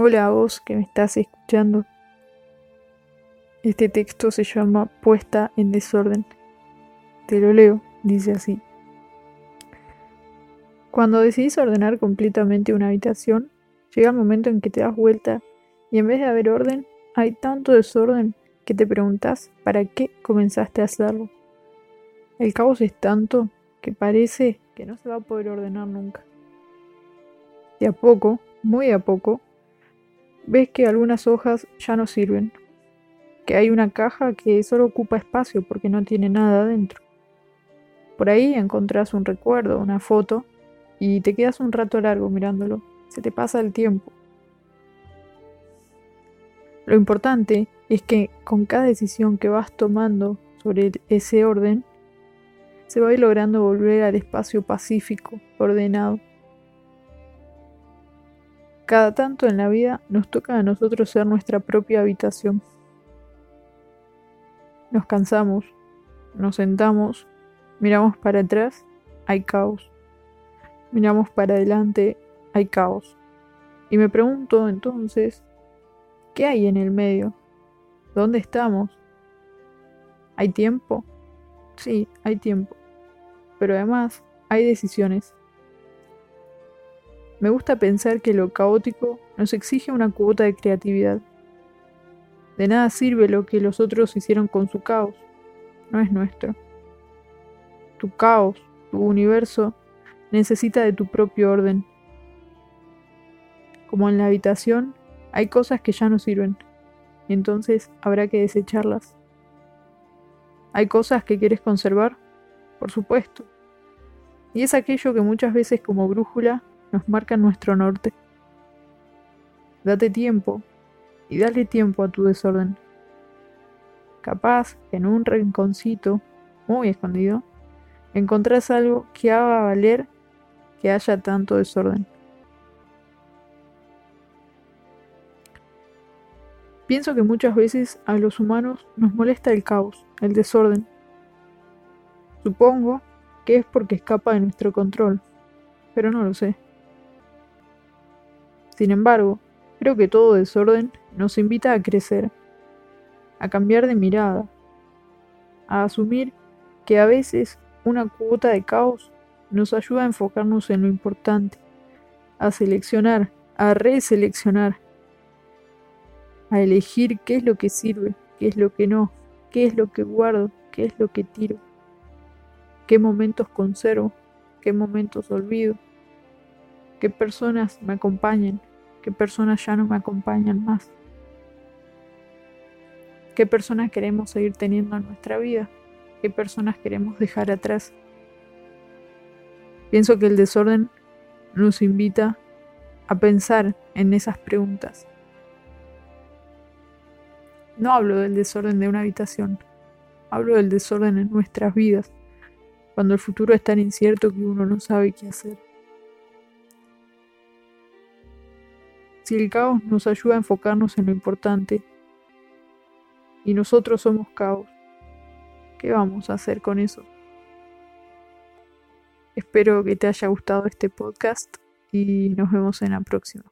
Hola a vos que me estás escuchando. Este texto se llama Puesta en desorden. Te lo leo, dice así. Cuando decidís ordenar completamente una habitación, llega el momento en que te das vuelta y en vez de haber orden, hay tanto desorden que te preguntas para qué comenzaste a hacerlo. El caos es tanto que parece que no se va a poder ordenar nunca. De a poco, muy a poco, ves que algunas hojas ya no sirven, que hay una caja que solo ocupa espacio porque no tiene nada adentro. Por ahí encontrás un recuerdo, una foto, y te quedas un rato largo mirándolo. Se te pasa el tiempo. Lo importante es que con cada decisión que vas tomando sobre ese orden, se va a ir logrando volver al espacio pacífico, ordenado. Cada tanto en la vida nos toca a nosotros ser nuestra propia habitación. Nos cansamos, nos sentamos, miramos para atrás, hay caos. Miramos para adelante, hay caos. Y me pregunto entonces, ¿qué hay en el medio? ¿Dónde estamos? ¿Hay tiempo? Sí, hay tiempo. Pero además hay decisiones. Me gusta pensar que lo caótico nos exige una cuota de creatividad. De nada sirve lo que los otros hicieron con su caos. No es nuestro. Tu caos, tu universo, necesita de tu propio orden. Como en la habitación, hay cosas que ya no sirven. Y entonces habrá que desecharlas. ¿Hay cosas que quieres conservar? Por supuesto. Y es aquello que muchas veces como brújula nos marca nuestro norte. Date tiempo y dale tiempo a tu desorden. Capaz que en un rinconcito muy escondido encontrás algo que haga valer que haya tanto desorden. Pienso que muchas veces a los humanos nos molesta el caos, el desorden. Supongo que es porque escapa de nuestro control, pero no lo sé. Sin embargo, creo que todo desorden nos invita a crecer, a cambiar de mirada, a asumir que a veces una cuota de caos nos ayuda a enfocarnos en lo importante, a seleccionar, a reseleccionar, a elegir qué es lo que sirve, qué es lo que no, qué es lo que guardo, qué es lo que tiro, qué momentos conservo, qué momentos olvido, qué personas me acompañan, qué personas ya no me acompañan más, qué personas queremos seguir teniendo en nuestra vida, qué personas queremos dejar atrás. Pienso que el desorden nos invita a pensar en esas preguntas. No hablo del desorden de una habitación, hablo del desorden en nuestras vidas, cuando el futuro es tan incierto que uno no sabe qué hacer. Si el caos nos ayuda a enfocarnos en lo importante y nosotros somos caos, ¿qué vamos a hacer con eso? Espero que te haya gustado este podcast y nos vemos en la próxima.